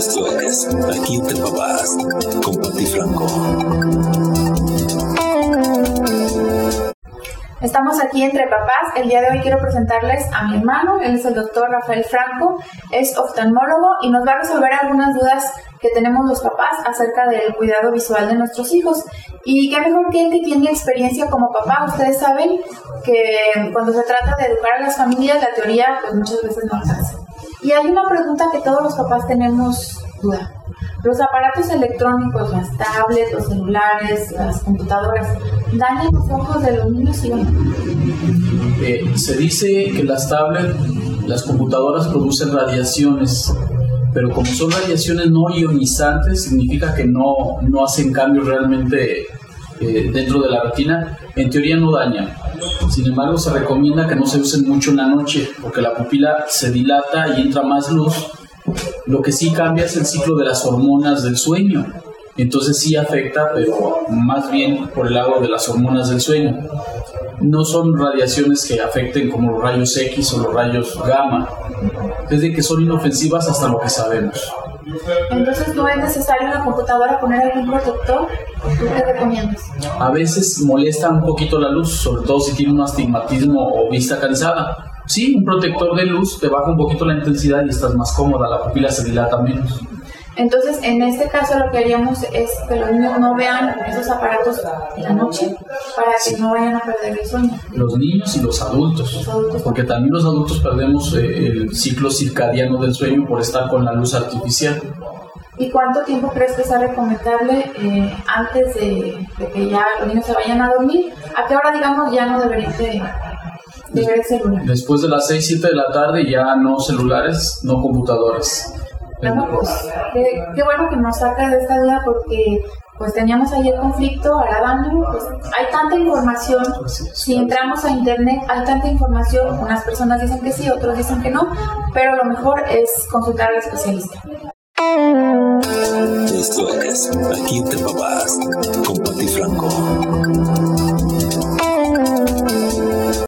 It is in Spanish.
Esto es Aquí entre papás con Pati Franco. Estamos aquí entre papás. El día de hoy quiero presentarles a mi hermano. Él es el doctor Rafael Franco, es oftalmólogo y nos va a resolver algunas dudas que tenemos los papás acerca del cuidado visual de nuestros hijos. Y qué mejor que él que tiene experiencia como papá. Ustedes saben que cuando se trata de educar a las familias, la teoría pues muchas veces no alcanza. Y hay una pregunta que todos los papás tenemos duda. Los aparatos electrónicos, las tablets, los celulares, las computadoras, dañan los ojos de los niños y eh, se dice que las tablets, las computadoras producen radiaciones, pero como son radiaciones no ionizantes, significa que no, no hacen cambios realmente eh, dentro de la retina, en teoría no dañan. Sin embargo, se recomienda que no se usen mucho en la noche, porque la pupila se dilata y entra más luz. Lo que sí cambia es el ciclo de las hormonas del sueño. Entonces sí afecta, pero más bien por el lado de las hormonas del sueño. No son radiaciones que afecten como los rayos X o los rayos gamma, desde que son inofensivas hasta lo que sabemos. Entonces, ¿no es necesario en la computadora poner algún protector? ¿Tú qué recomiendas? A veces molesta un poquito la luz, sobre todo si tiene un astigmatismo o vista cansada. Sí, un protector de luz te baja un poquito la intensidad y estás más cómoda, la pupila se dilata menos. Entonces, en este caso lo que haríamos es que los niños no vean esos aparatos en la noche para que no vayan a perder el sueño. Los niños y los adultos, porque también los adultos perdemos eh, el ciclo circadiano del sueño por estar con la luz artificial. ¿Y cuánto tiempo crees que sea recomendable eh, antes de, que ya los niños se vayan a dormir? ¿A qué hora, digamos, ya no deberían de, de ver el celular? Después de las 6, 7 de la tarde ya no celulares, no Pues, qué, bueno que nos saca de esta duda porque pues teníamos ahí el conflicto, ahora pues hay tanta información, si entramos a internet hay tanta información, unas personas dicen que sí, otros dicen que no, pero lo mejor es consultar al especialista. Esto es Aquí entre papás con Pati Franco.